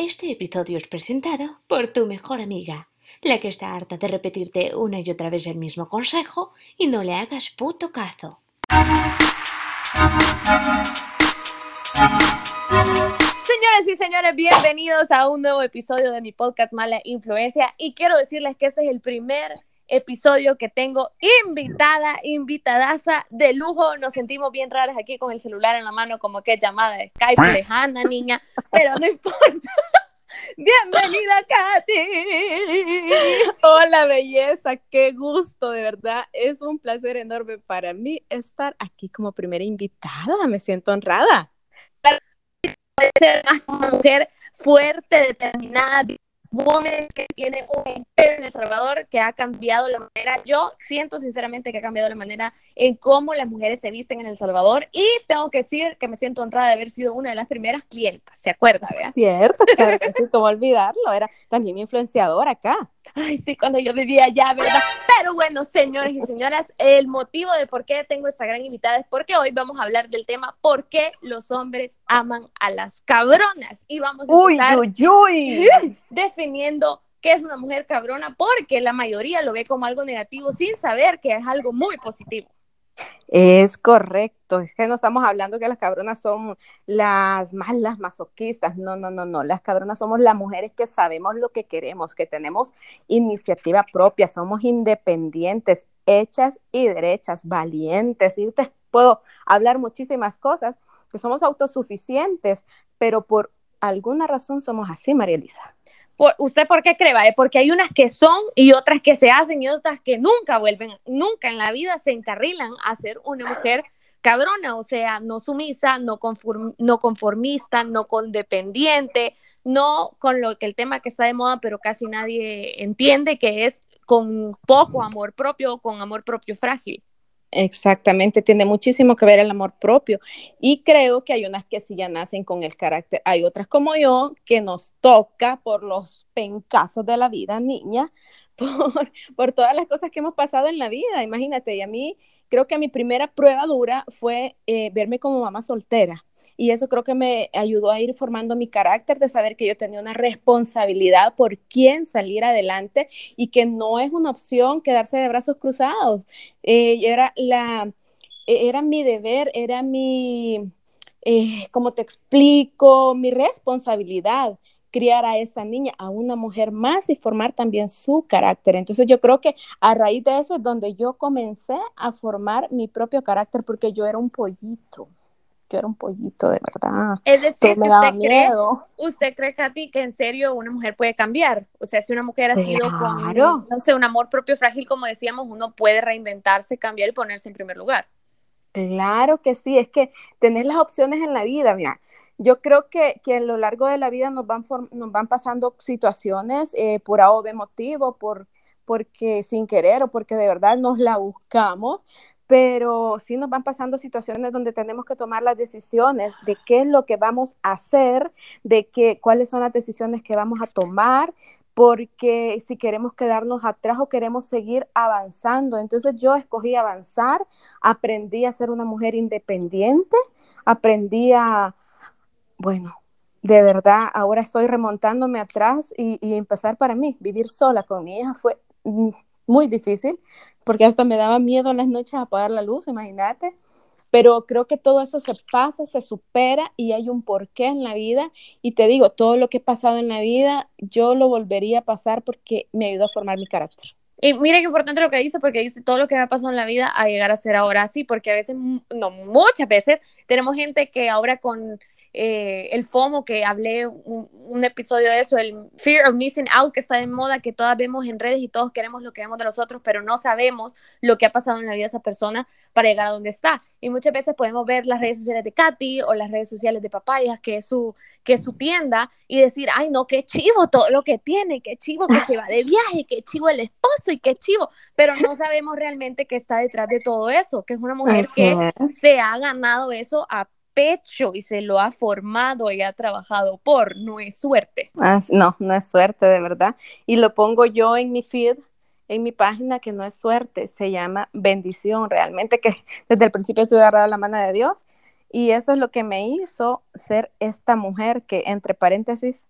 Este episodio es presentado por tu mejor amiga, la que está harta de repetirte una y otra vez el mismo consejo y no le hagas puto caso. Señoras y señores, bienvenidos a un nuevo episodio de mi podcast Mala Influencia y quiero decirles que este es el primer episodio que tengo invitada, invitadaza de lujo. Nos sentimos bien raras aquí con el celular en la mano, como que llamada de Skype lejana, niña, pero no importa. Bienvenida, Katy. Hola, belleza, qué gusto, de verdad. Es un placer enorme para mí estar aquí como primera invitada. Me siento honrada. Ser más una mujer fuerte, determinada, woman que tiene un imperio en El Salvador que ha cambiado la manera, yo siento sinceramente que ha cambiado la manera en cómo las mujeres se visten en El Salvador y tengo que decir que me siento honrada de haber sido una de las primeras clientas, ¿se acuerda? Cierto, claro sí, cómo olvidarlo, era también mi influenciador acá. Ay, sí, cuando yo vivía allá, ¿verdad? Pero bueno, señores y señoras, el motivo de por qué tengo esta gran invitada es porque hoy vamos a hablar del tema por qué los hombres aman a las cabronas. Y vamos a uy, uy, uy. definiendo qué es una mujer cabrona, porque la mayoría lo ve como algo negativo sin saber que es algo muy positivo. Es correcto, es que no estamos hablando que las cabronas son las malas masoquistas, no, no, no, no, las cabronas somos las mujeres que sabemos lo que queremos, que tenemos iniciativa propia, somos independientes, hechas y derechas, valientes, y te puedo hablar muchísimas cosas, que somos autosuficientes, pero por alguna razón somos así, María Elisa. ¿Usted por qué cree? Porque hay unas que son y otras que se hacen y otras que nunca vuelven, nunca en la vida se encarrilan a ser una mujer cabrona, o sea, no sumisa, no, conform- no conformista, no condependiente, no con lo que el tema que está de moda, pero casi nadie entiende que es con poco amor propio con amor propio frágil. Exactamente, tiene muchísimo que ver el amor propio y creo que hay unas que sí ya nacen con el carácter, hay otras como yo que nos toca por los pencazos de la vida, niña, por, por todas las cosas que hemos pasado en la vida, imagínate, y a mí creo que mi primera prueba dura fue eh, verme como mamá soltera. Y eso creo que me ayudó a ir formando mi carácter de saber que yo tenía una responsabilidad por quién salir adelante y que no es una opción quedarse de brazos cruzados. Eh, era, la, era mi deber, era mi, eh, como te explico, mi responsabilidad criar a esa niña, a una mujer más y formar también su carácter. Entonces yo creo que a raíz de eso es donde yo comencé a formar mi propio carácter porque yo era un pollito. Yo era un pollito de verdad. Es decir, Todo me usted cree. ¿Usted cree, Katy, que en serio una mujer puede cambiar? O sea, si una mujer ha sido Claro. con, no sé, un amor propio frágil, como decíamos, uno puede reinventarse, cambiar y ponerse en primer lugar. Claro que sí, es que tener las opciones en la vida, mira, yo creo que, que a lo largo de la vida nos van, nos van pasando situaciones eh, por A o B motivo, por, porque sin querer o porque de verdad nos la buscamos, pero sí nos van pasando situaciones donde tenemos que tomar las decisiones de qué es lo que vamos a hacer, de qué, cuáles son las decisiones que vamos a tomar, porque si queremos quedarnos atrás o queremos seguir avanzando. Entonces yo escogí avanzar, aprendí a ser una mujer independiente, aprendí a, bueno, de verdad, ahora estoy remontándome atrás y, y empezar para mí, vivir sola con mi hija fue mm, muy difícil, porque hasta me daba miedo en las noches apagar la luz, imagínate. Pero creo que todo eso se pasa, se supera y hay un porqué en la vida. Y te digo, todo lo que he pasado en la vida, yo lo volvería a pasar porque me ayudó a formar mi carácter. Y mira qué importante lo que dice, porque dice todo lo que me ha pasado en la vida a llegar a ser ahora así, porque a veces, no, muchas veces, tenemos gente que ahora con eh, el FOMO, que hablé un, un, episodio de eso, el Fear of Missing Out, que está de moda, que todas vemos en redes y todos queremos lo que vemos de los otros, pero no sabemos lo que ha pasado en la vida de esa persona para llegar a donde está. Y muchas veces podemos ver las redes sociales de Katy o las redes sociales de Papayas, que es su, que es su tienda, y decir, ay, no, qué chivo todo lo que tiene, qué chivo que se va de viaje, qué chivo el esposo y qué chivo, pero no sabemos realmente qué está detrás de todo eso, que es una mujer Así que es. se ha ganado eso a pecho y se lo ha formado y ha trabajado por, no es suerte. Ah, no, no es suerte, de verdad. Y lo pongo yo en mi feed, en mi página, que no es suerte, se llama bendición, realmente que desde el principio estoy agarrada a la mano de Dios. Y eso es lo que me hizo ser esta mujer que, entre paréntesis,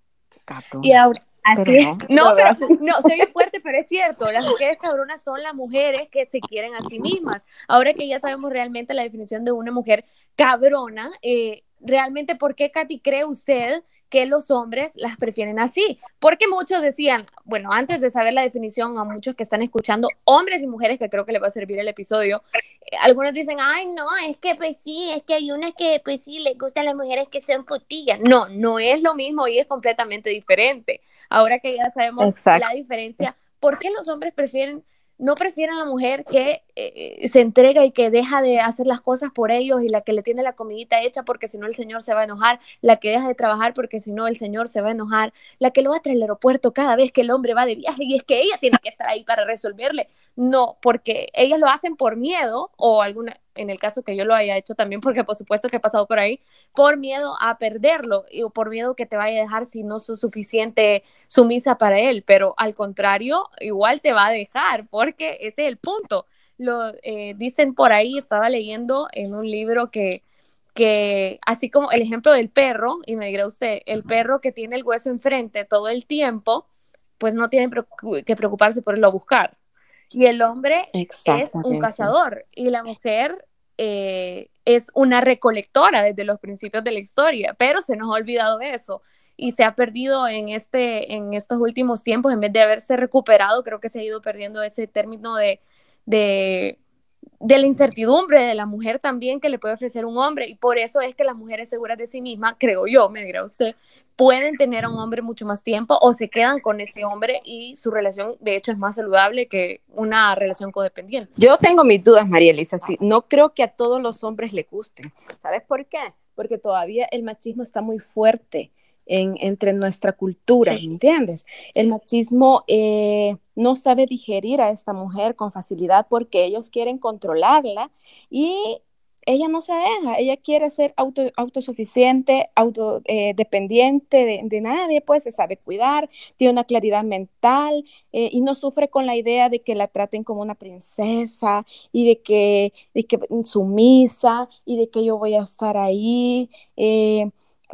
Y ahora, Así es. No, pero no, se oye fuerte, pero es cierto. Las mujeres cabronas son las mujeres que se quieren a sí mismas. Ahora que ya sabemos realmente la definición de una mujer cabrona, eh, realmente, ¿por qué, Katy, cree usted que los hombres las prefieren así? Porque muchos decían, bueno, antes de saber la definición, a muchos que están escuchando, hombres y mujeres, que creo que les va a servir el episodio, algunos dicen, ay, no, es que pues sí, es que hay unas que pues sí, les gustan las mujeres que sean putillas. No, no es lo mismo y es completamente diferente. Ahora que ya sabemos la diferencia, ¿por qué los hombres prefieren no prefieren a la mujer que eh, se entrega y que deja de hacer las cosas por ellos y la que le tiene la comidita hecha porque si no el señor se va a enojar, la que deja de trabajar porque si no el señor se va a enojar, la que lo va a traer al aeropuerto cada vez que el hombre va de viaje y es que ella tiene que estar ahí para resolverle. No, porque ellas lo hacen por miedo o alguna, en el caso que yo lo haya hecho también, porque por supuesto que he pasado por ahí, por miedo a perderlo o por miedo que te vaya a dejar si no sos suficiente sumisa para él, pero al contrario, igual te va a dejar, porque ese es el punto. Lo eh, dicen por ahí, estaba leyendo en un libro que, que, así como el ejemplo del perro, y me dirá usted, el perro que tiene el hueso enfrente todo el tiempo, pues no tiene que preocuparse por irlo a buscar. Y el hombre es un cazador y la mujer eh, es una recolectora desde los principios de la historia, pero se nos ha olvidado eso y se ha perdido en, este, en estos últimos tiempos, en vez de haberse recuperado, creo que se ha ido perdiendo ese término de, de de la incertidumbre de la mujer también que le puede ofrecer un hombre y por eso es que las mujeres seguras de sí mismas, creo yo, me dirá usted, pueden tener a un hombre mucho más tiempo o se quedan con ese hombre y su relación de hecho es más saludable que una relación codependiente. Yo tengo mis dudas, María Elisa, sí, no creo que a todos los hombres le gusten. ¿Sabes por qué? Porque todavía el machismo está muy fuerte entre nuestra cultura, ¿me entiendes? El machismo eh, no sabe digerir a esta mujer con facilidad porque ellos quieren controlarla y ella no se deja, ella quiere ser auto, autosuficiente, autodependiente eh, de, nadie, pues se sabe cuidar, tiene una claridad mental eh, y no sufre con la idea de que la traten como una princesa y de que, de que sumisa y de que yo voy a estar ahí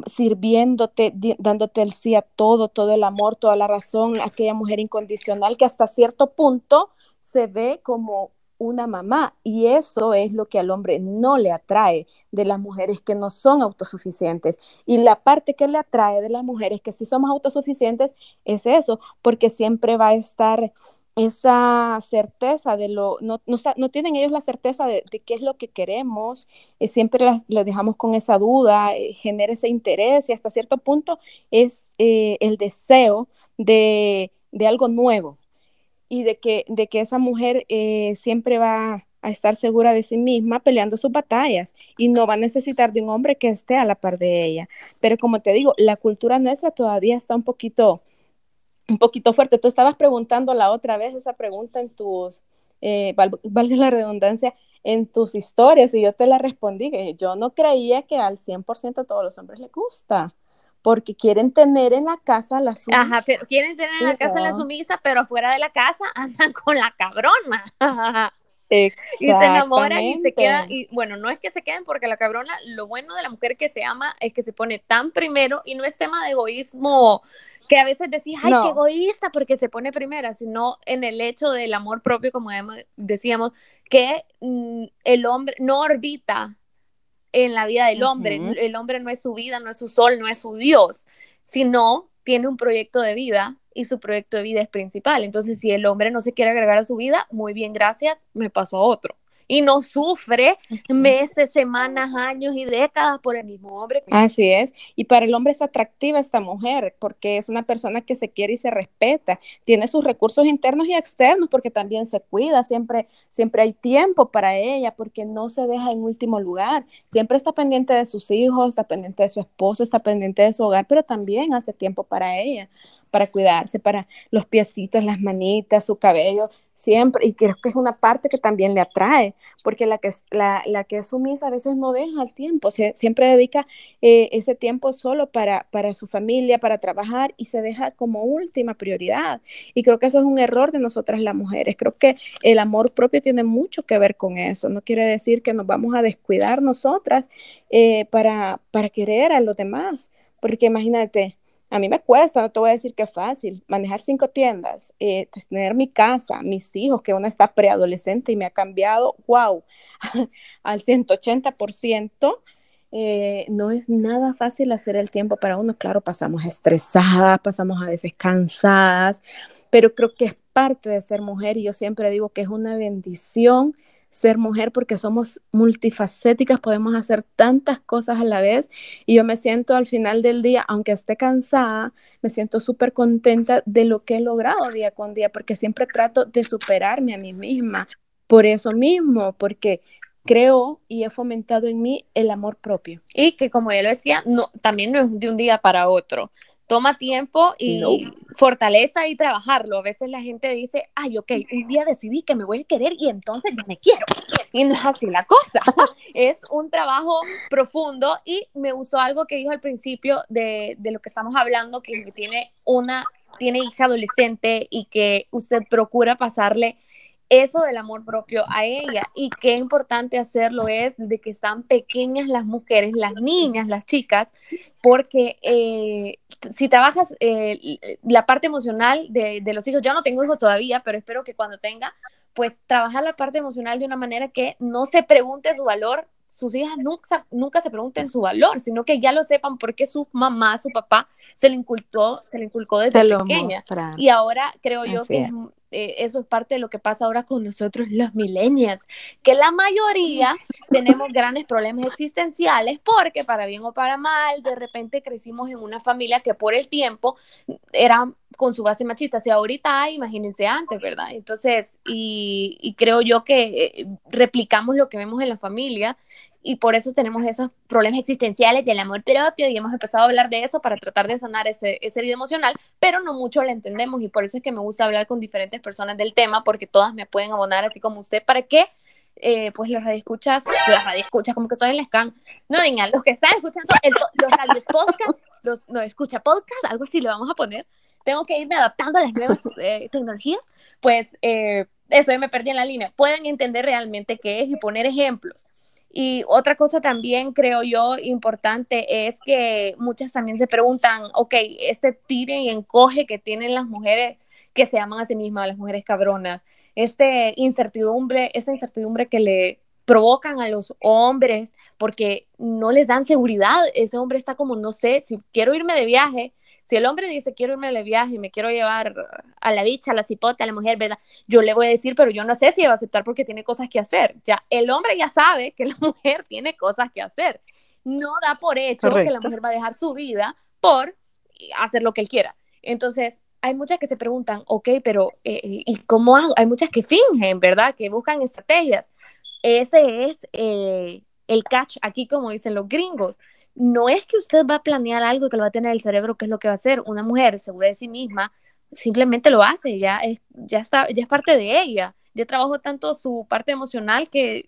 sirviéndote, dándote el sí a todo, todo el amor, toda la razón, aquella mujer incondicional que hasta cierto punto se ve como una mamá. Y eso es lo que al hombre no le atrae de las mujeres que no son autosuficientes. Y la parte que le atrae de las mujeres que sí somos autosuficientes es eso porque siempre va a estar esa certeza de lo, no, no, tienen ellos la certeza de, qué es lo que queremos, eh, siempre las, dejamos con esa duda, eh, genera ese interés y hasta cierto punto es eh, el deseo de, de, algo nuevo y de que, de que esa mujer siempre va a estar segura de sí misma peleando sus batallas y no va a necesitar de un hombre que esté a la par de ella. Pero como te digo, la cultura nuestra todavía está un poquito un poquito fuerte. Tú estabas preguntando la otra vez esa pregunta en tus, eh, valga la redundancia, en tus historias y yo te la respondí que yo no creía que al 100% a todos los hombres les gusta. Porque quieren tener en la casa la sumisa. Ajá, pero quieren tener en la casa la sumisa, pero afuera de la casa andan con la cabrona. y se enamoran y se quedan, y bueno, no es que se queden porque la cabrona, lo bueno de la mujer que se ama es que se pone tan primero y no es tema de egoísmo que a veces decís, ay, qué egoísta, porque se pone primera, sino en el hecho del amor propio, como decíamos, que mm, el hombre no orbita en la vida del hombre, el hombre no es su vida, no es su sol, no es su Dios, sino tiene un proyecto de vida y su proyecto de vida es principal. Entonces, si el hombre no se quiere agregar a su vida, muy bien, gracias, me paso a otro y no sufre meses, semanas, años y décadas por el mismo hombre. Así es. Y para el hombre es atractiva esta mujer porque es una persona que se quiere y se respeta. Tiene sus recursos internos y externos porque también se cuida. Siempre, siempre hay tiempo para ella porque no se deja en último lugar. Siempre está pendiente de sus hijos, está pendiente de su esposo, está pendiente de su hogar, pero también hace tiempo para ella para cuidarse, para los piecitos, las manitas, su cabello, siempre, y creo que es una parte que también le atrae, porque la que, la, la que es sumisa a veces no deja el tiempo, siempre dedica eh, ese tiempo solo para, para su familia, para trabajar, y se deja como última prioridad. Y creo que eso es un error de nosotras las mujeres. Creo que el amor propio tiene mucho que ver con eso. No quiere decir que nos vamos a descuidar nosotras eh, para, para querer a los demás, porque imagínate, A mí me cuesta, no te voy a decir que fácil, manejar cinco tiendas, eh, tener mi casa, mis hijos, que uno está preadolescente y me ha cambiado, wow, al 180%. Eh, no es nada fácil hacer el tiempo para uno. Claro, pasamos estresadas, pasamos a veces cansadas, pero creo que es parte de ser mujer y yo siempre digo que es una bendición ser mujer porque somos multifacéticas, podemos hacer tantas cosas a la vez y yo me siento al final del día, aunque esté cansada, me siento súper contenta de lo que he logrado día con día porque siempre trato de superarme a mí misma. Por eso mismo, porque creo y he fomentado en mí el amor propio. Y que como ya lo decía, no, también no es de un día para otro toma tiempo y fortaleza y trabajarlo. A veces la gente dice, ay, ok, un día decidí que me voy a querer y entonces me quiero. Y no es así la cosa. es un trabajo profundo y me usó algo que dijo al principio de, de lo que estamos hablando, que tiene una, tiene hija adolescente y que usted procura pasarle eso del amor propio a ella y qué importante hacerlo es desde que están pequeñas las mujeres, las niñas, las chicas, porque eh, si trabajas eh, la parte emocional de, de, los hijos, yo no tengo hijos todavía, pero espero que cuando tenga, pues trabajar la parte emocional de una manera que no se pregunte su valor, sus hijas nunca, nunca se pregunten su valor, sino que ya lo sepan porque su mamá, su papá se le inculcó, se le inculcó desde pequeña. Y ahora creo yo que eh, eso es parte de lo que pasa ahora con nosotros los millennials, que la mayoría tenemos grandes problemas existenciales porque para bien o para mal, de repente crecimos en una familia que por el tiempo era con su base machista, si ahorita imagínense antes, ¿verdad? Entonces, y, creo yo que eh, replicamos lo que vemos en la familia y por eso tenemos esos problemas existenciales del amor propio y hemos empezado a hablar de eso para tratar de sanar ese, ese herida emocional, pero no mucho lo entendemos y por eso es que me gusta hablar con diferentes personas del tema porque todas me pueden abonar así como usted para que eh, pues los radioescuchas, las radioescuchas, como que estoy en el scan, no digan, los que están escuchando los radios podcast, los no escucha podcast, algo así le vamos a poner, tengo que irme adaptando a las nuevas eh, tecnologías, pues eh, eso, ya me perdí en la línea, pueden entender realmente qué es y poner ejemplos. Y otra cosa también creo yo importante es que muchas también se preguntan, ok, este tire y encoge que tienen las mujeres que se aman a sí mismas, las mujeres cabronas, este incertidumbre, esta incertidumbre que le provocan a los hombres porque no les dan seguridad, ese hombre está como, no sé, si quiero irme de viaje, si el hombre dice, quiero irme de viaje y me quiero llevar a la bicha, a la cipote, a la mujer, ¿verdad? Yo le voy a decir, pero yo no sé si va a aceptar porque tiene cosas que hacer. Ya, el hombre ya sabe que la mujer tiene cosas que hacer. No da por hecho que la mujer va a dejar su vida por hacer lo que él quiera. Entonces, hay muchas que se preguntan, ok, pero eh, ¿y cómo hago? Hay muchas que fingen, ¿verdad? Que buscan estrategias. Ese es eh, el catch aquí, como dicen los gringos no es que usted va a planear algo que lo va a tener el cerebro, que es lo que va a hacer. Una mujer segura de sí misma simplemente lo hace, ya es, ya está, ya es parte de ella. Ya trabajó tanto su parte emocional que,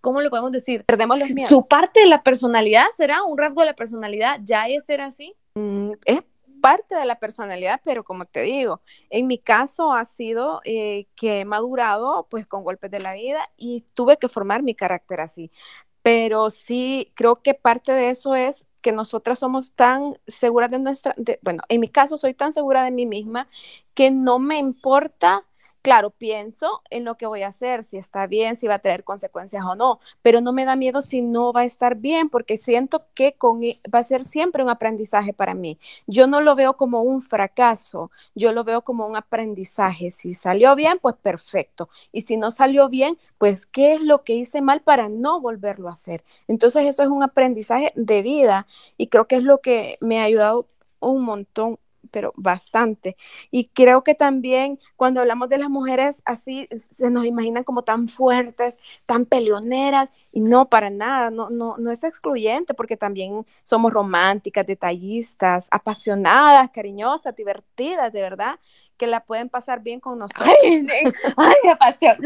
¿cómo le podemos decir? Perdemos los miedos. Su parte de la personalidad será un rasgo de la personalidad, ya es ser así. Mm, es parte de la personalidad, pero como te digo, en mi caso ha sido eh, que he madurado pues con golpes de la vida y tuve que formar mi carácter así pero sí creo que parte de eso es que nosotras somos tan seguras de nuestra, bueno, en mi caso soy tan segura de mí misma que no me importa Claro, pienso en lo que voy a hacer, si está bien, si va a tener consecuencias o no, pero no me da miedo si no va a estar bien, porque siento que con, e, va a ser siempre un aprendizaje para mí. Yo no lo veo como un fracaso, yo lo veo como un aprendizaje. Si salió bien, pues perfecto. Y si no salió bien, pues qué es lo que hice mal para no volverlo a hacer. Entonces eso es un aprendizaje de vida y creo que es lo que me ha ayudado un montón pero bastante. Y creo que también cuando hablamos de las mujeres así, se nos imaginan como tan fuertes, tan peleoneras, y no, para nada, no, no, no es excluyente, porque también somos románticas, detallistas, apasionadas, cariñosas, divertidas, de verdad que la pueden pasar bien con nosotros. Ay, ay pasión.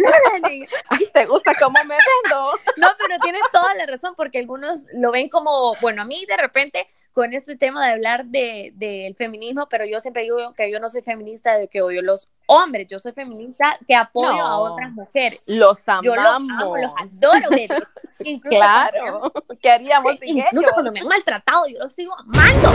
ay, ¿te gusta cómo me vendo? No, pero tienes toda la razón, porque algunos lo ven como, bueno, a mí de repente con este tema de hablar del de, feminismo, pero yo siempre digo que yo no soy feminista de que odio los hombres, yo soy feminista que apoyo a otras mujeres. Los amamos. Yo los amo, los adoro. De, incluso claro, ¿qué haríamos sin Incluso cuando me han maltratado, yo los sigo amando.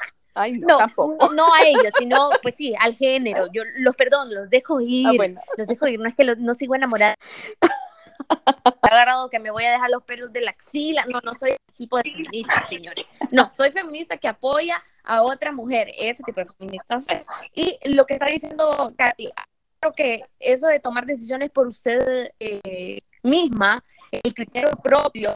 Ay, no, No, tampoco. no, no a ellos, sino, pues sí, al género. Yo los perdón, los dejo ir. Ah, bueno. Los dejo ir. No es que los- no sigo enamorada. Agarrado que me voy a dejar los pelos de la axila. No, no soy ese tipo de feminista, señores. No, soy feminista que apoya a otra mujer. Ese tipo de feminista. Y lo que está diciendo Katy, creo que eso de tomar decisiones por usted eh, misma, el criterio propio,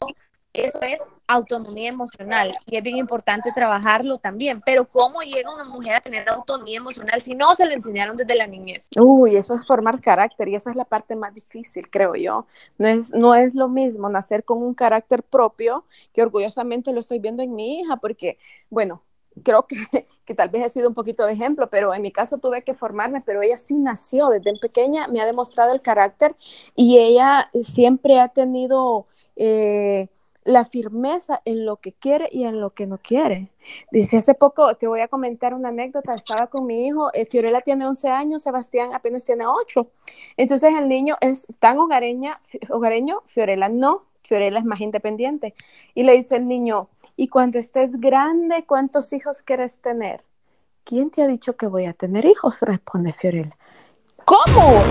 eso es autonomía emocional y es bien importante trabajarlo también. Pero ¿cómo llega una mujer a tener autonomía emocional si no se lo enseñaron desde la niñez? Uy, eso es formar carácter y esa es la parte más difícil, creo yo. No es, no es lo mismo nacer con un carácter propio, que orgullosamente lo estoy viendo en mi hija, porque, bueno, creo que, que tal vez he sido un poquito de ejemplo, pero en mi caso tuve que formarme, pero ella sí nació desde pequeña, me ha demostrado el carácter y ella siempre ha tenido... eh, la firmeza en lo que quiere y en lo que no quiere. Dice, hace poco te voy a comentar una anécdota, estaba con mi hijo, eh, Fiorella tiene 11 años, Sebastián apenas tiene 8. Entonces el niño es tan hogareña, hogareño, Fiorella no, Fiorella es más independiente. Y le dice el niño, y cuando estés grande, ¿cuántos hijos quieres tener? ¿Quién te ha dicho que voy a tener hijos? Responde Fiorella. ¿Cómo?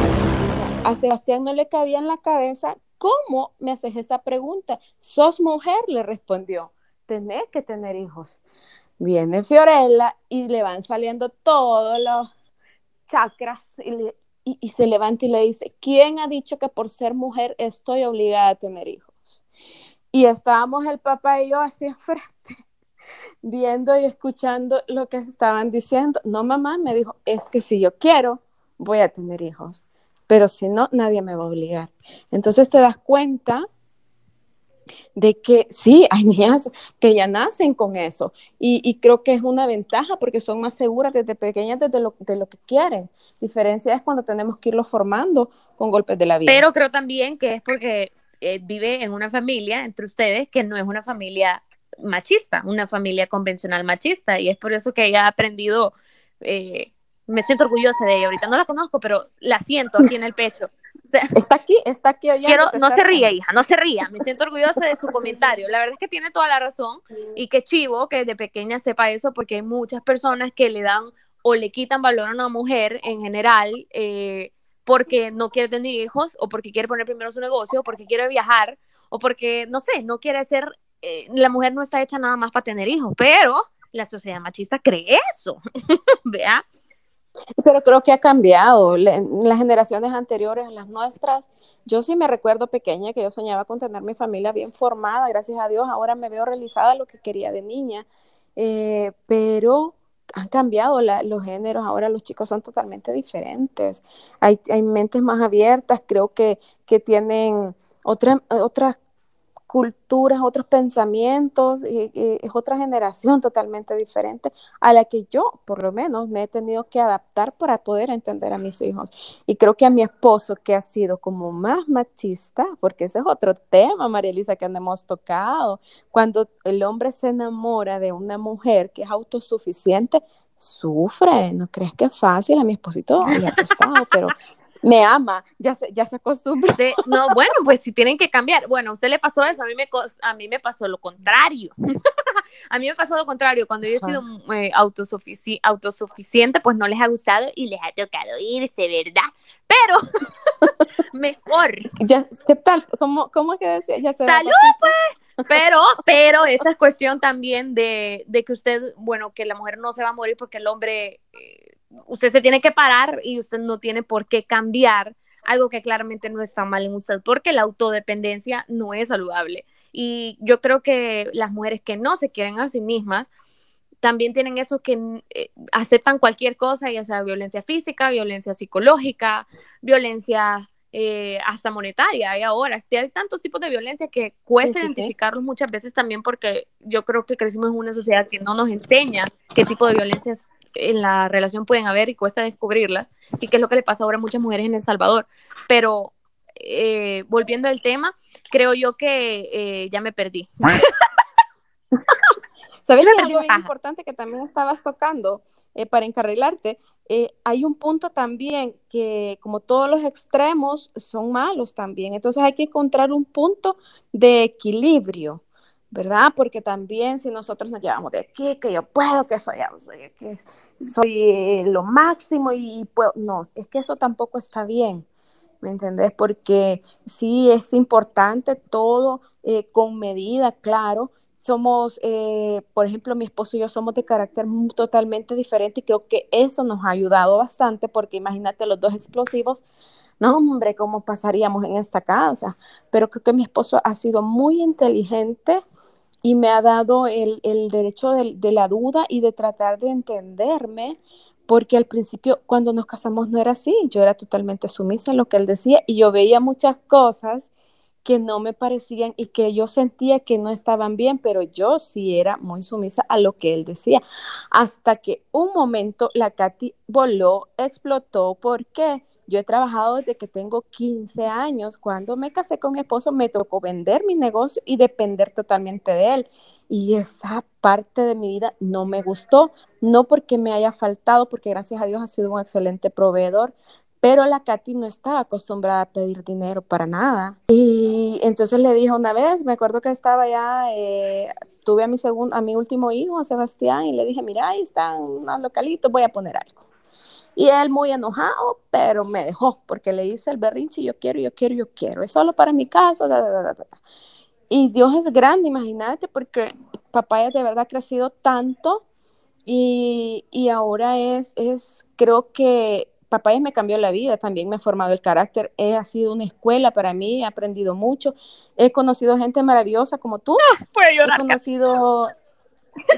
A Sebastián no le cabía en la cabeza, ¿cómo me haces esa pregunta? Sos mujer, le respondió, tenés que tener hijos. Viene Fiorella y le van saliendo todos los chakras y, y se levanta y le dice, ¿quién ha dicho que por ser mujer estoy obligada a tener hijos? Y estábamos el papá y yo así enfrente, viendo y escuchando lo que estaban diciendo. No, mamá, me dijo, es que si yo quiero, voy a tener hijos, pero si no, nadie me va a obligar. Entonces te das cuenta de que sí, hay niñas que ya nacen con eso y, creo que es una ventaja porque son más seguras desde pequeñas desde lo, de lo que quieren. Diferencia es cuando tenemos que irlos formando con golpes de la vida. Pero creo también que es porque eh, vive en una familia entre ustedes que no es una familia machista, una familia convencional machista, y es por eso que ella ha aprendido, eh, me siento orgullosa de ella, ahorita no la conozco, pero la siento aquí en el pecho. O sea, Está aquí, está aquí oyendo. quiero, no se ría, hija, no se ría, me siento orgullosa de su comentario. La verdad es que tiene toda la razón y qué chivo que de pequeña sepa eso porque hay muchas personas que le dan o le quitan valor a una mujer en general eh, porque no quiere tener hijos o porque quiere poner primero su negocio o porque quiere viajar o porque, no sé, no quiere ser, eh, la mujer no está hecha nada más para tener hijos, pero la sociedad machista cree eso, ¿vea? Pero creo que ha cambiado. Las generaciones anteriores, las nuestras, yo sí me recuerdo pequeña que yo soñaba con tener mi familia bien formada, gracias a Dios. Ahora me veo realizada lo que quería de niña, Eh, pero han cambiado los géneros. Ahora los chicos son totalmente diferentes. Hay, hay mentes más abiertas, creo que, que tienen otra, otras culturas, otros pensamientos, y- y es otra generación totalmente diferente a la que yo, por lo menos, me he tenido que adaptar para poder entender a mis hijos. Y creo que a mi esposo, que ha sido como más machista, porque ese es otro tema, María Elisa, que hemos tocado, cuando el hombre se enamora de una mujer que es autosuficiente, sufre, no crees que es fácil, a mi esposito le ha pero me ama, ya se, ya se acostumbra. De- no, bueno, pues si tienen que cambiar. Bueno, a usted le pasó eso, a mí me, a mí me pasó lo contrario. a mí me pasó lo contrario. Cuando yo he sido eh, autosufici- autosuficiente, pues no les ha gustado y les ha tocado irse, ¿verdad? Pero mejor. Ya, ¿Qué tal? ¿Cómo, cómo es que decía? Ya se Salud, pues. Pero, pero esa es cuestión también de, de que usted, bueno, que la mujer no se va a morir porque el hombre, eh, usted se tiene que parar y usted no tiene por qué cambiar algo que claramente no está mal en usted, porque la autodependencia no es saludable. Y yo creo que las mujeres que no se quieren a sí mismas, también tienen eso que eh, aceptan cualquier cosa, ya sea violencia física, violencia psicológica, violencia eh, hasta monetaria. Hay ahora, hay tantos tipos de violencia que cuesta Sí, sí, sí. identificarlos muchas veces también porque yo creo que crecimos en una sociedad que no nos enseña qué tipo de violencias en la relación pueden haber y cuesta descubrirlas y qué es lo que le pasa ahora a muchas mujeres en El Salvador. Pero eh, volviendo al tema, creo yo que eh, ya me perdí. ¿Sabes que algo bien importante que también estabas tocando eh, para encarrilarte? Eh, hay un punto también que como todos los extremos son malos también, entonces hay que encontrar un punto de equilibrio. ¿Verdad? Porque también si nosotros nos llevamos de aquí, que yo puedo, que soy, que soy lo máximo y puedo, no, es que eso tampoco está bien, ¿me entendés? Porque sí es importante todo eh, con medida, claro. Somos, eh, por ejemplo, mi esposo y yo somos de carácter totalmente diferente y creo que eso nos ha ayudado bastante porque imagínate los dos explosivos, no hombre, ¿cómo pasaríamos en esta casa? Pero creo que mi esposo ha sido muy inteligente y me ha dado el, derecho de, de, la duda y de tratar de entenderme, porque al principio cuando nos casamos no era así, yo era totalmente sumisa en lo que él decía y yo veía muchas cosas que no me parecían y que yo sentía que no estaban bien, pero yo sí era muy sumisa a lo que él decía. Hasta que un momento la Katy voló, explotó, porque yo he trabajado desde que tengo 15 años. Cuando me casé con mi esposo me tocó vender mi negocio y depender totalmente de él. Y esa parte de mi vida no me gustó, no porque me haya faltado, porque gracias a Dios ha sido un excelente proveedor, pero la Katy no estaba acostumbrada a pedir dinero para nada. Y entonces le dije una vez, me acuerdo que estaba ya, eh, tuve a mi, segundo, a mi último hijo, a Sebastián, y le dije, mira, ahí están unos localitos, voy a poner algo. Y él muy enojado, pero me dejó, porque le hice el berrinche, yo quiero, yo quiero, yo quiero, es solo para mi casa. y Dios es grande, imagínate, porque papá de verdad ha crecido tanto y, y ahora es, es, creo que Papayas me cambió la vida, también me ha formado el carácter, he, ha sido una escuela para mí, he aprendido mucho, he conocido gente maravillosa como tú, ah, puede llorar he conocido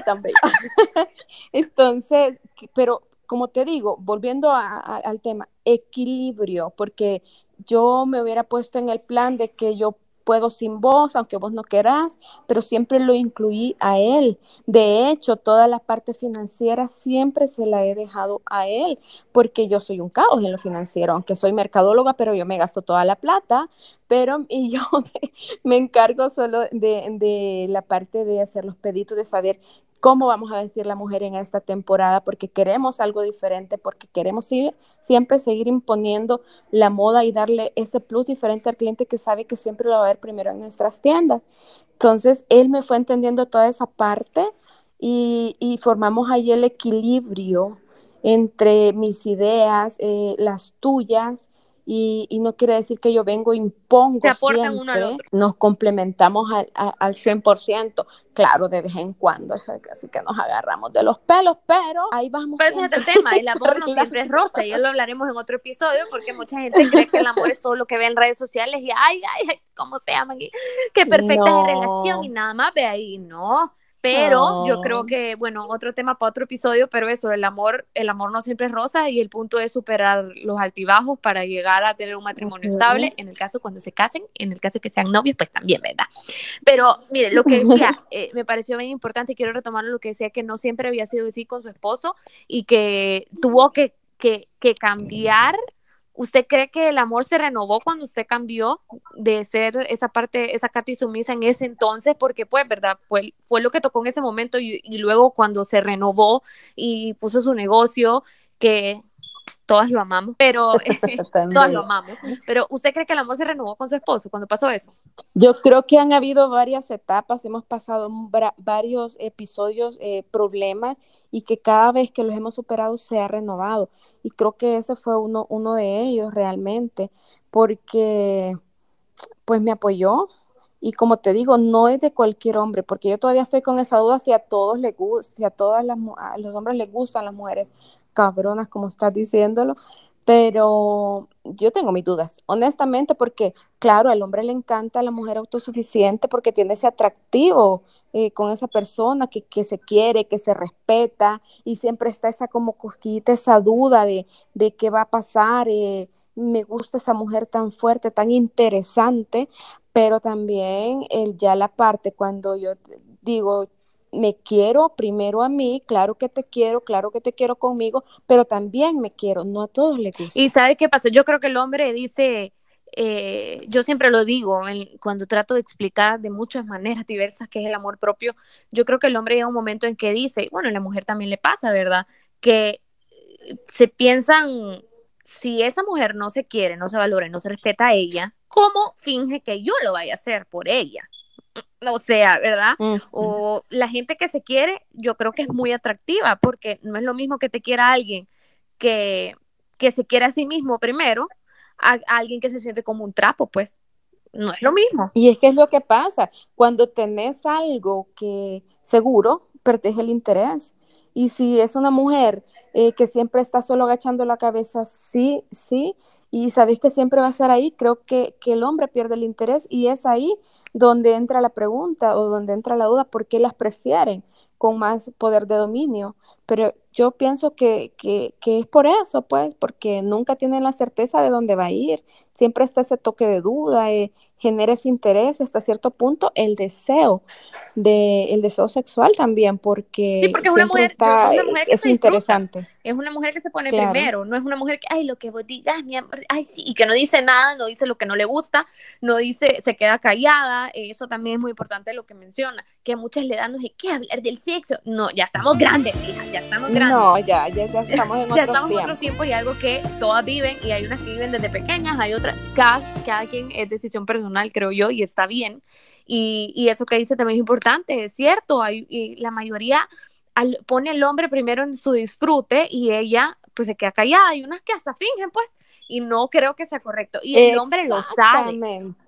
también. Entonces, pero como te digo, volviendo al tema, equilibrio, porque yo me hubiera puesto en el plan de que yo puedo sin vos, aunque vos no querás, pero siempre lo incluí a él. De hecho, toda la parte financiera siempre se la he dejado a él, porque yo soy un caos en lo financiero, aunque soy mercadóloga, pero yo me gasto toda la plata, pero y yo me, encargo solo de, de, la parte de hacer los pedidos, de saber cómo vamos a vestir la mujer en esta temporada, porque queremos algo diferente, porque queremos siempre seguir imponiendo la moda y darle ese plus diferente al cliente que sabe que siempre lo va a ver primero en nuestras tiendas. Entonces, él me fue entendiendo toda esa parte y, formamos ahí el equilibrio entre mis ideas, eh, las tuyas, y, no quiere decir que yo vengo impongo Se aportan uno al otro. Nos complementamos al, al 100%, claro, de vez en cuando, así que nos agarramos de los pelos, pero ahí vamos. Pero ese es otro tema, el amor no siempre es rosa, y lo hablaremos en otro episodio, porque mucha gente cree que el amor es todo lo que ve en redes sociales y ay, ay, ay, ¿cómo se llaman? Qué perfecta es la relación y nada más, ve ahí, no pero yo creo que, bueno, otro tema para otro episodio, pero eso, el amor, el amor no siempre es rosa y el punto es superar los altibajos para llegar a tener un matrimonio estable, en el caso cuando se casen, en el caso que sean novios, pues también, ¿verdad? Pero, mire, lo que decía, eh, me pareció bien importante, quiero retomar lo que decía, que no siempre había sido así con su esposo y que tuvo que, que, que cambiar ¿Usted cree que el amor se renovó cuando usted cambió de ser esa parte, esa Katy sumisa en ese entonces? Porque, pues, ¿verdad? Fue, fue lo que tocó en ese momento y, y luego cuando se renovó y puso su negocio, que todas lo amamos, pero todas lo amamos. Pero ¿usted cree que el amor se renovó con su esposo cuando pasó eso? Yo creo que han habido varias etapas, hemos pasado varios episodios, eh, problemas, y que cada vez que los hemos superado se ha renovado. Y creo que ese fue uno, uno de ellos realmente, porque pues me apoyó, y como te digo, no es de cualquier hombre, porque yo todavía estoy con esa duda si a todos les gusta, si a todas las a los hombres les gustan las mujeres cabronas, como estás diciéndolo, pero yo tengo mis dudas, honestamente, porque claro, al hombre le encanta a la mujer autosuficiente porque tiene ese atractivo eh, con esa persona que, que, se quiere, que se respeta y siempre está esa como cosquillita, esa duda de, de qué va a pasar. Eh, me gusta esa mujer tan fuerte, tan interesante, pero también el, ya la parte cuando yo digo, me quiero primero a mí, claro que te quiero, claro que te quiero conmigo, pero también me quiero, no a todos les gusta. Y ¿sabe qué pasa? Yo creo que el hombre dice, eh, yo siempre lo digo cuando trato de explicar de muchas maneras diversas qué es el amor propio, yo creo que el hombre llega un momento en que dice, bueno, a la mujer también le pasa, ¿verdad? Que eh, se piensan, si esa mujer no se quiere, no se valora, no se respeta a ella, ¿cómo finge que yo lo vaya a hacer por ella? O sea, ¿verdad? O la gente que se quiere, yo creo que es muy atractiva, porque no es lo mismo que te quiera alguien que, que se quiere a sí mismo primero, a, alguien que se siente como un trapo, pues no es lo mismo. Y es que es lo que pasa, cuando tenés algo que seguro, protege el interés. Y si es una mujer eh, que siempre está solo agachando la cabeza, sí, sí, y sabéis que siempre va a estar ahí, creo que, que, el hombre pierde el interés y es ahí donde entra la pregunta o donde entra la duda, ¿por qué las prefieren con más poder de dominio? Pero yo pienso que, que, que es por eso, pues, porque nunca tienen la certeza de dónde va a ir, siempre está ese toque de duda, eh, genera ese interés hasta cierto punto, el deseo, de, el deseo sexual también, porque, sí, porque es una mujer, está, es, una mujer que es interesante. Es una mujer que se pone claro. primero, no es una mujer que, ay, lo que vos digas, mi amor, ay, sí, y que no dice nada, no dice lo que no le gusta, no dice, se queda callada, eso también es muy importante lo que menciona, que muchas le dan, no sé qué hablar del sexo, no, ya estamos grandes, hija, ya estamos grandes. No, ya, ya, ya estamos en ya otros estamos tiempos. en otros tiempos y algo que todas viven, y hay unas que viven desde pequeñas, hay otras, cada, cada quien es decisión personal, creo yo, y está bien. Y, y eso que dice también es importante, es cierto, hay, y la mayoría al, pone al hombre primero en su disfrute y ella pues se queda callada. Hay unas que hasta fingen, pues, y no creo que sea correcto. Y el hombre lo sabe.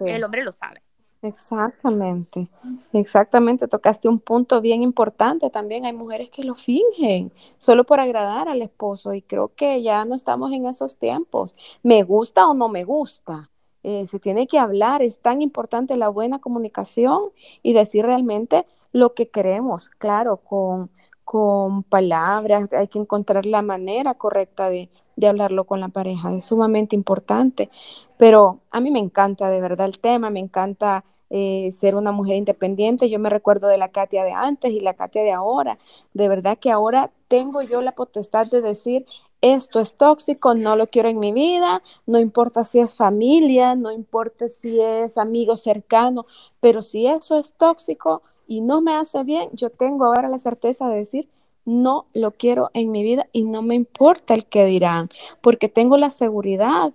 El hombre lo sabe. Exactamente, exactamente, tocaste un punto bien importante también. Hay mujeres que lo fingen solo por agradar al esposo y creo que ya no estamos en esos tiempos. Me gusta o no me gusta. Eh, se tiene que hablar, es tan importante la buena comunicación y decir realmente lo que queremos, claro, con, con palabras, hay que encontrar la manera correcta de, de hablarlo con la pareja, es sumamente importante, pero a mí me encanta de verdad el tema, me encanta eh, ser una mujer independiente, yo me recuerdo de la Katia de antes y la Katia de ahora, de verdad que ahora tengo yo la potestad de decir, esto es tóxico, no lo quiero en mi vida, no importa si es familia, no importa si es amigo cercano, pero si eso es tóxico y no me hace bien, yo tengo ahora la certeza de decir, no lo quiero en mi vida y no me importa el que dirán, porque tengo la seguridad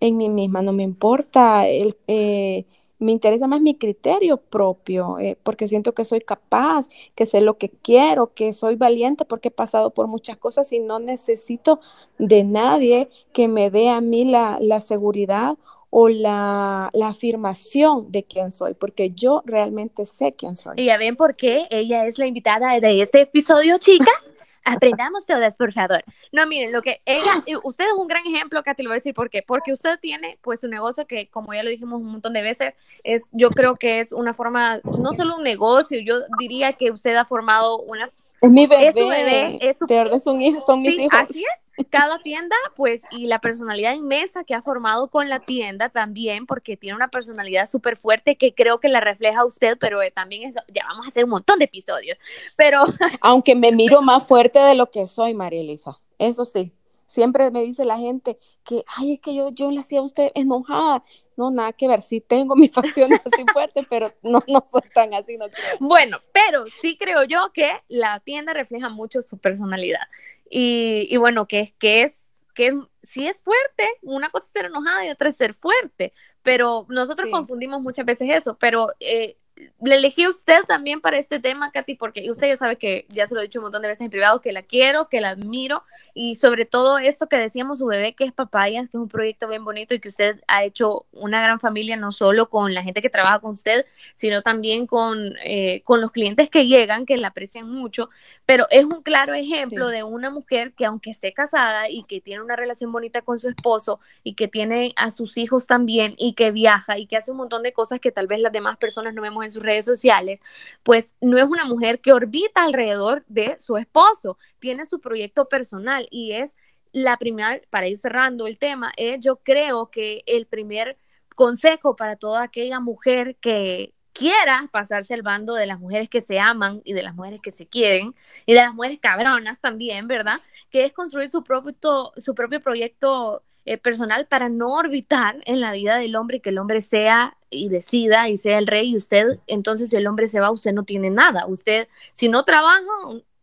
en mí misma, no me importa, el, eh, me interesa más mi criterio propio, eh, porque siento que soy capaz, que sé lo que quiero, que soy valiente porque he pasado por muchas cosas y no necesito de nadie que me dé a mí la, la seguridad o la, la, afirmación de quién soy, porque yo realmente sé quién soy. Y ya ven por qué ella es la invitada de este episodio, chicas. Aprendamos todas, por favor. No, miren, lo que ella, usted es un gran ejemplo, Katy, lo voy a decir por qué. Porque usted tiene, pues, un negocio que, como ya lo dijimos un montón de veces, es, yo creo que es una forma, no solo un negocio, yo diría que usted ha formado una es mi bebé. Es su bebé. Es su... Es un hijo, son mis sí, hijos. Así es. Cada tienda, pues, y la personalidad inmensa que ha formado con la tienda también, porque tiene una personalidad súper fuerte que creo que la refleja usted, pero eh, también eso, ya vamos a hacer un montón de episodios. Pero. Aunque me miro más fuerte de lo que soy, María Elisa. Eso sí. Siempre me dice la gente que, ay, es que yo, yo le hacía a usted enojada. No, nada que ver, sí tengo mis facciones así fuertes, pero no, no soy tan así, no creo. Bueno, pero sí creo yo que la tienda refleja mucho su personalidad. Y, y bueno, que, que es, que sí es fuerte, una cosa es ser enojada y otra es ser fuerte, pero nosotros sí. confundimos muchas veces eso, pero eh, le elegí a usted también para este tema, Katy, porque usted ya sabe que ya se lo he dicho un montón de veces en privado, que la quiero, que la admiro y sobre todo esto que decíamos su bebé, que es Papayas, que es un proyecto bien bonito y que usted ha hecho una gran familia, no solo con la gente que trabaja con usted, sino también con, eh, con los clientes que llegan, que la aprecian mucho, pero es un claro ejemplo sí. de una mujer que aunque esté casada y que tiene una relación bonita con su esposo y que tiene a sus hijos también y que viaja y que hace un montón de cosas que tal vez las demás personas no vemos en sus redes sociales, pues no es una mujer que orbita alrededor de su esposo, tiene su proyecto personal y es la primera, para ir cerrando el tema, es yo creo que el primer consejo para toda aquella mujer que quiera pasarse al bando de las mujeres que se aman y de las mujeres que se quieren y de las mujeres cabronas también, ¿verdad? Que es construir su propio, su propio proyecto eh, personal para no orbitar en la vida del hombre y que el hombre sea y decida y sea el rey y usted, entonces si el hombre se va, usted no tiene nada. Usted, si no trabaja,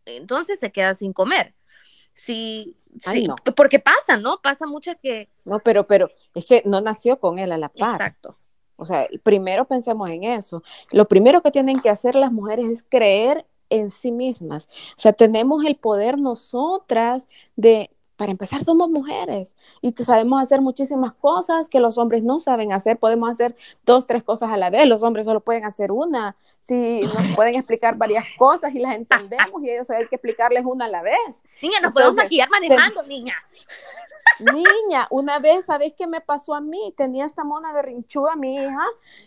entonces se queda sin comer. Si, Ay, sí, no. porque pasa, ¿no? Pasa mucho que... No, pero, pero es que no nació con él a la par. Exacto. O sea, primero pensemos en eso. Lo primero que tienen que hacer las mujeres es creer en sí mismas. O sea, tenemos el poder nosotras de, para empezar, somos mujeres y sabemos hacer muchísimas cosas que los hombres no saben hacer. Podemos hacer dos, tres cosas a la vez. Los hombres solo pueden hacer una. Si nos pueden explicar varias cosas y las entendemos y ellos hay que explicarles una a la vez. Niña, nos podemos maquillar manejando, niña. Niña, una vez, ¿sabéis qué me pasó a mí? Tenía esta mona berrinchuda, mi hija,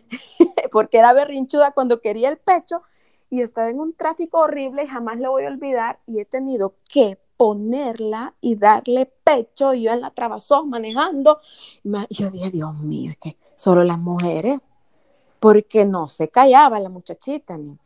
porque era berrinchuda cuando quería el pecho y estaba en un tráfico horrible y jamás lo voy a olvidar y he tenido que ponerla y darle pecho y yo en la trabazón manejando. Y yo dije, Dios mío, es que solo las mujeres, porque no se callaba la muchachita. Ni.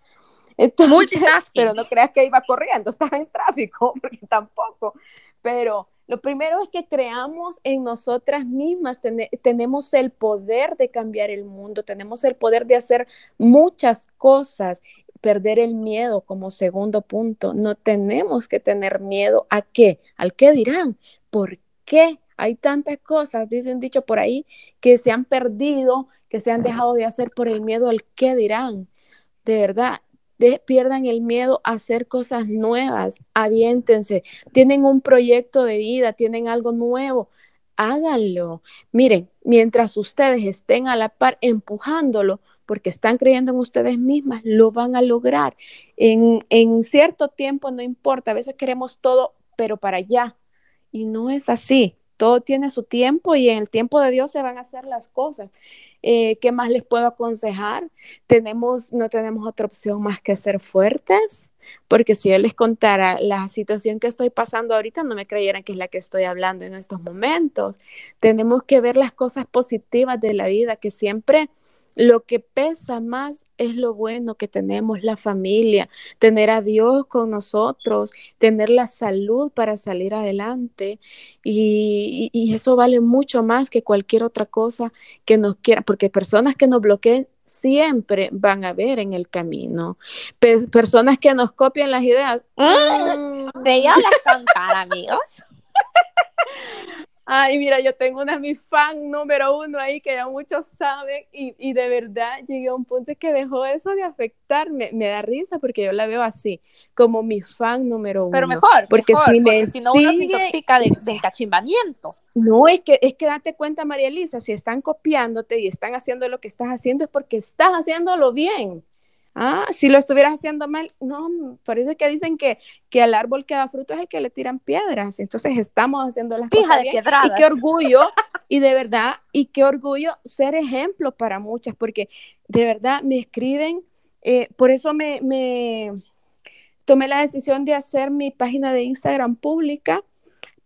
Entonces, pero no creas que iba corriendo, estaba en tráfico, porque tampoco. Pero lo primero es que creamos en nosotras mismas, tenemos el poder de cambiar el mundo, tenemos el poder de hacer muchas cosas, perder el miedo como segundo punto. No tenemos que tener miedo a qué, al qué dirán, por qué. Hay tantas cosas, dice un dicho por ahí, que se han perdido, que se han dejado de hacer por el miedo al qué dirán. De verdad, pierdan el miedo a hacer cosas nuevas, aviéntense, tienen un proyecto de vida, tienen algo nuevo, háganlo. Miren, mientras ustedes estén a la par empujándolo, porque están creyendo en ustedes mismas, lo van a lograr. En, en cierto tiempo no importa, a veces queremos todo, pero para allá. Y no es así. Todo tiene su tiempo y en el tiempo de Dios se van a hacer las cosas. Eh, ¿Qué más les puedo aconsejar? Tenemos, no tenemos otra opción más que ser fuertes, porque si yo les contara la situación que estoy pasando ahorita, no me creyeran que es la que estoy hablando en estos momentos. Tenemos que ver las cosas positivas de la vida, que siempre lo que pesa más es lo bueno que tenemos, la familia, tener a Dios con nosotros, tener la salud para salir adelante. Y, eso vale mucho más que cualquier otra cosa que nos quiera, porque personas que nos bloqueen siempre van a ver en el camino. personas que nos copian las ideas. Mm. ¿De ella las cantar, amigos? Ay, mira, yo tengo una de mis fan número uno ahí que ya muchos saben y, y, de verdad llegué a un punto que dejó eso de afectarme. Me da risa porque yo la veo así, como mi fan número uno. Pero mejor, porque, si, porque si no uno se intoxica de, de, encachimbamiento. No, es que, es que date cuenta, María Elisa, si están copiándote y están haciendo lo que estás haciendo es porque estás haciéndolo bien. Ah, si lo estuvieras haciendo mal, no, por eso es que dicen que, que al árbol que da fruto es el que le tiran piedras. Entonces estamos haciendo las cosas de bien. Y qué orgullo, y de verdad, y qué orgullo ser ejemplo para muchas, porque de verdad me escriben, eh, por eso me, me tomé la decisión de hacer mi página de Instagram pública,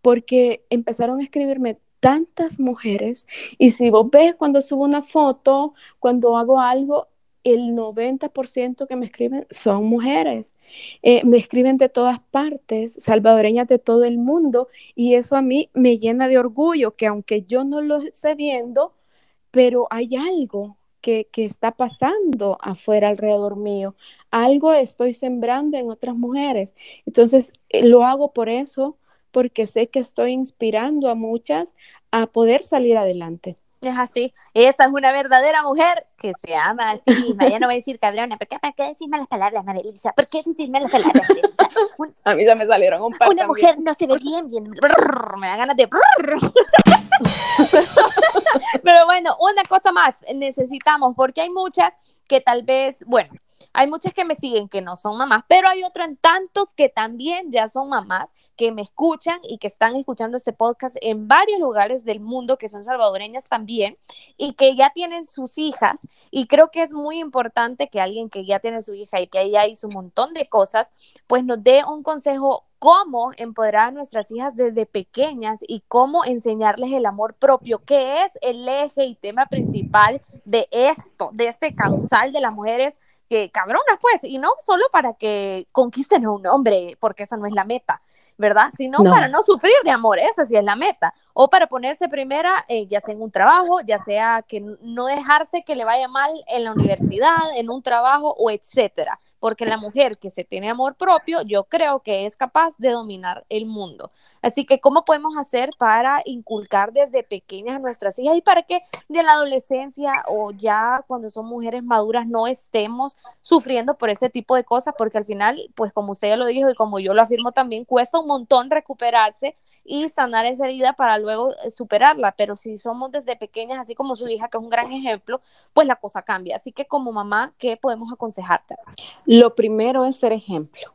porque empezaron a escribirme tantas mujeres y si vos ves cuando subo una foto, cuando hago algo, el 90% que me escriben son mujeres. Eh, me escriben de todas partes, salvadoreñas de todo el mundo, y eso a mí me llena de orgullo, que aunque yo no lo esté viendo, pero hay algo que, que está pasando afuera alrededor mío, algo estoy sembrando en otras mujeres. Entonces, eh, lo hago por eso, porque sé que estoy inspirando a muchas a poder salir adelante. Es así. Esa es una verdadera mujer que se ama a sí misma. Ya no voy a decir cabrona, ¿por qué, ¿por qué decirme las palabras, Marilisa? ¿Por qué decirme las palabras, Marilisa? a mí ya me salieron un par Una mujer no se ve bien, bien. me da ganas de. Pero bueno, una cosa más necesitamos, porque hay muchas que tal vez, bueno, hay muchas que me siguen que no son mamás, pero hay otros tantos que también ya son mamás que me escuchan y que están escuchando este podcast en varios lugares del mundo que son salvadoreñas también y que ya tienen sus hijas. Y creo que es muy importante que alguien que ya tiene su hija y que ya hizo un montón de cosas, pues nos dé un consejo cómo empoderar a nuestras hijas desde pequeñas y cómo enseñarles el amor propio, que es el eje y tema principal de esto, de este causal de las mujeres que cabronas, pues, y no solo para que conquisten a un hombre, porque esa no es la meta, ¿verdad? Sino para no sufrir de amor, esa sí es la meta, o para ponerse primera, eh, ya sea en un trabajo, ya sea que no dejarse que le vaya mal en la universidad, en un trabajo o etcétera, porque la mujer que se tiene amor propio, yo creo que es capaz de dominar el mundo. Así que, ¿cómo podemos hacer para inculcar desde pequeñas a nuestras hijas y para que de la adolescencia o ya cuando son mujeres maduras no estemos sufriendo por ese tipo de cosas? Porque al final, pues como usted ya lo dijo y como yo lo afirmo también, cuesta un montón recuperarse y sanar esa herida para luego eh, superarla. Pero si somos desde pequeñas, así como su hija, que es un gran ejemplo, pues la cosa cambia. Así que como mamá, ¿qué podemos aconsejarte? Lo primero es ser ejemplo,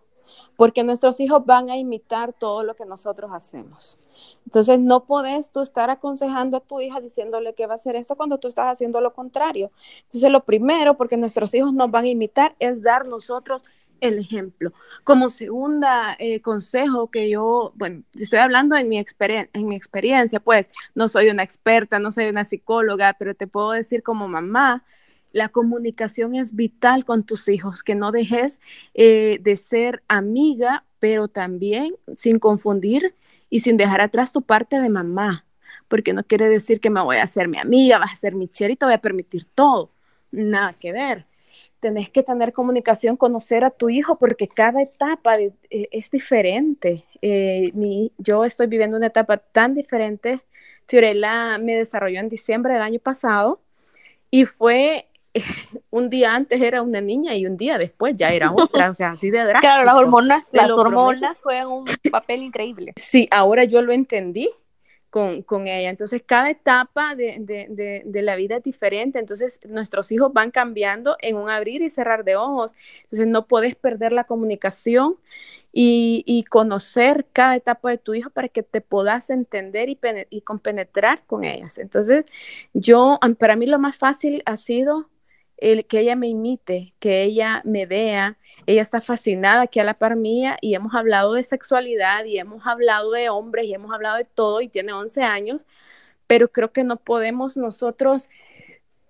porque nuestros hijos van a imitar todo lo que nosotros hacemos. Entonces, no podés tú estar aconsejando a tu hija diciéndole que va a hacer esto cuando tú estás haciendo lo contrario. Entonces, lo primero, porque nuestros hijos nos van a imitar, es dar nosotros el ejemplo. Como segunda eh, consejo que yo, bueno, estoy hablando en mi, en mi experiencia, pues no soy una experta, no soy una psicóloga, pero te puedo decir como mamá, la comunicación es vital con tus hijos, que no dejes eh, de ser amiga, pero también sin confundir y sin dejar atrás tu parte de mamá, porque no quiere decir que me voy a hacer mi amiga, vas a ser mi cherita, voy a permitir todo, nada que ver tenés que tener comunicación, conocer a tu hijo, porque cada etapa eh, es diferente. Eh, yo estoy viviendo una etapa tan diferente. Fiorella me desarrolló en diciembre del año pasado y fue un día antes era una niña y un día después ya era otra, o sea, así de drástico. Claro, las hormonas, las hormonas juegan un papel increíble. Sí, ahora yo lo entendí con, ella. Entonces, cada etapa de, la vida es diferente. Entonces, nuestros hijos van cambiando en un abrir y cerrar de ojos. Entonces, no puedes perder la comunicación y, conocer cada etapa de tu hijo para que te puedas entender y, y compenetrar con ellas. Entonces, yo, para mí lo más fácil ha sido el que ella me imite, que ella me vea, ella está fascinada aquí a la par mía y hemos hablado de sexualidad y hemos hablado de hombres y hemos hablado de todo y tiene 11 años, pero creo que no podemos nosotros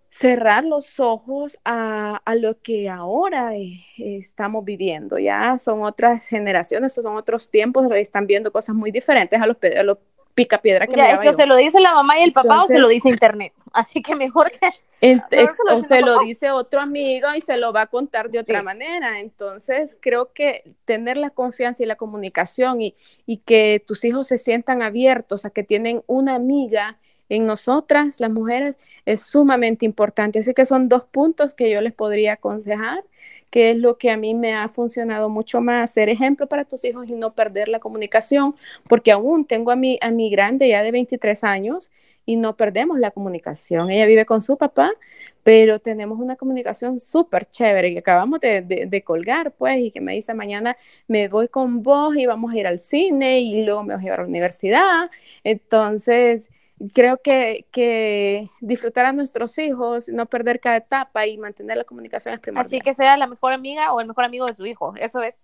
cerrar los ojos a, lo que ahora eh, estamos viviendo. Ya son otras generaciones, son otros tiempos, están viendo cosas muy diferentes a los, a los pica piedra que ya, es que se lo dice la mamá y el papá o se lo dice internet. Así que mejor que o se lo dice otro amigo y se lo va a contar de otra manera. Entonces, creo que tener la confianza y la comunicación y, y que tus hijos se sientan abiertos a que tienen una amiga en nosotras, las mujeres, es sumamente importante. Así que son dos puntos que yo les podría aconsejar, que es lo que a mí me ha funcionado mucho más, ser ejemplo para tus hijos y no perder la comunicación, porque aún tengo a mi, a mi grande ya de 23 años y no perdemos la comunicación. Ella vive con su papá, pero tenemos una comunicación súper chévere que acabamos de, de, colgar, pues, y que me dice mañana me voy con vos y vamos a ir al cine y luego me voy a llevar a la universidad. Entonces, creo que, que, disfrutar a nuestros hijos, no perder cada etapa y mantener la comunicación es primordial. Así que sea la mejor amiga o el mejor amigo de su hijo. Eso es,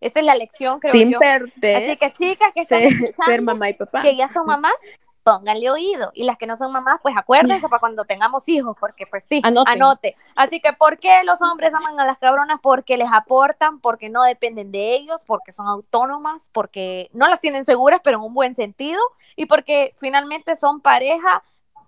esa es la lección, creo Sin yo. Perder, Así que chicas que ser, ser mamá y papá. que ya son mamás, pónganle oído. Y las que no son mamás, pues acuérdense para cuando tengamos hijos, porque pues sí, anote. Así que, ¿por qué los hombres aman a las cabronas? Porque les aportan, porque no dependen de ellos, porque son autónomas, porque no las tienen seguras, pero en un buen sentido, y porque finalmente son pareja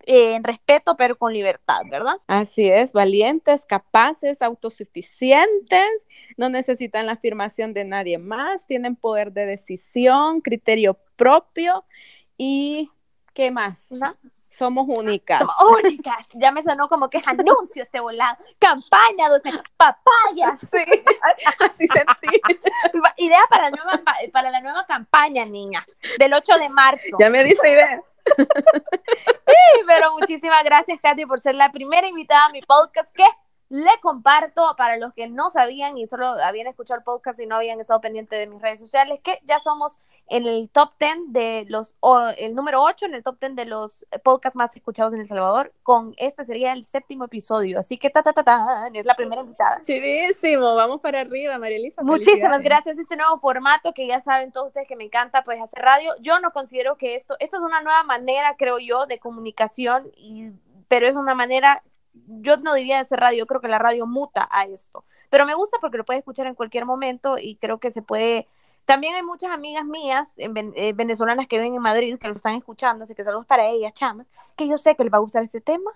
eh, en respeto, pero con libertad, ¿verdad? Así es, valientes, capaces, autosuficientes, no necesitan la afirmación de nadie más, tienen poder de decisión, criterio propio y ¿Qué más? Somos únicas. Somos únicas. Ya me sonó como que es anuncio este volado. Campaña, dos papayas. Sí, así sentí. Idea para la, nueva, para la nueva campaña, niña, del 8 de marzo. Ya me dice idea. sí, pero muchísimas gracias, Katy, por ser la primera invitada a mi podcast. ¿Qué? Le comparto para los que no sabían y solo habían escuchado el podcast y no habían estado pendientes de mis redes sociales que ya somos en el top 10 de los, el número 8 en el top 10 de los podcasts más escuchados en El Salvador. Con este sería el séptimo episodio. Así que ta, ta, ta, ta es la primera invitada. Chivísimo, vamos para arriba, María Elisa. Muchísimas gracias. Este nuevo formato que ya saben todos ustedes que me encanta, pues hacer radio. Yo no considero que esto, esto es una nueva manera, creo yo, de comunicación y pero es una manera yo no diría de ser radio, yo creo que la radio muta a esto, pero me gusta porque lo puedes escuchar en cualquier momento y creo que se puede... También hay muchas amigas mías eh, venezolanas que viven en Madrid que lo están escuchando, así que saludos para ellas, chamas, que yo sé que les va a gustar este tema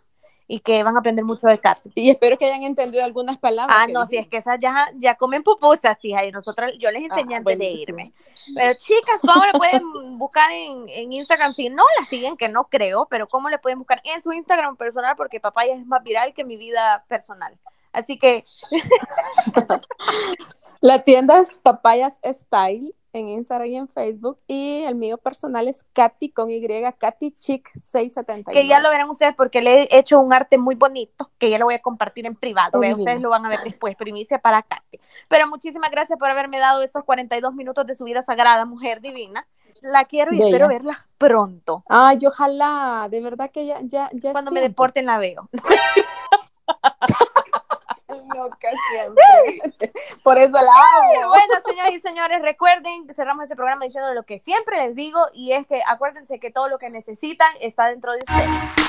y que van a aprender mucho del Katy. Y espero que hayan entendido algunas palabras. Ah, no, si es que esas ya, ya comen pupusas, hija, y nosotros, yo les enseñé Ah, antes de irme. Pero chicas, ¿cómo le pueden buscar en, en Instagram? Si no la siguen, que no creo, pero ¿cómo le pueden buscar en su Instagram personal? Porque papaya es más viral que mi vida personal. Así que, La tienda es Papayas Style en Instagram y en Facebook. Y el mío personal es Katy con Y, Katy Chic 679. que ya lo verán ustedes porque le he hecho un arte muy bonito que ya lo voy a compartir en privado. Lindo. ustedes lo van a ver después, primicia para Katy. Pero muchísimas gracias por haberme dado estos 42 minutos de su vida sagrada, mujer divina. La quiero y Bella. espero verla pronto. Ay, ojalá, de verdad que ya, ya, ya Cuando me deporten la veo. Siempre. Por eso la amo. Bueno, señores y señores, recuerden, cerramos este programa diciendo lo que siempre les digo y es que acuérdense que todo lo que necesitan está dentro de ustedes.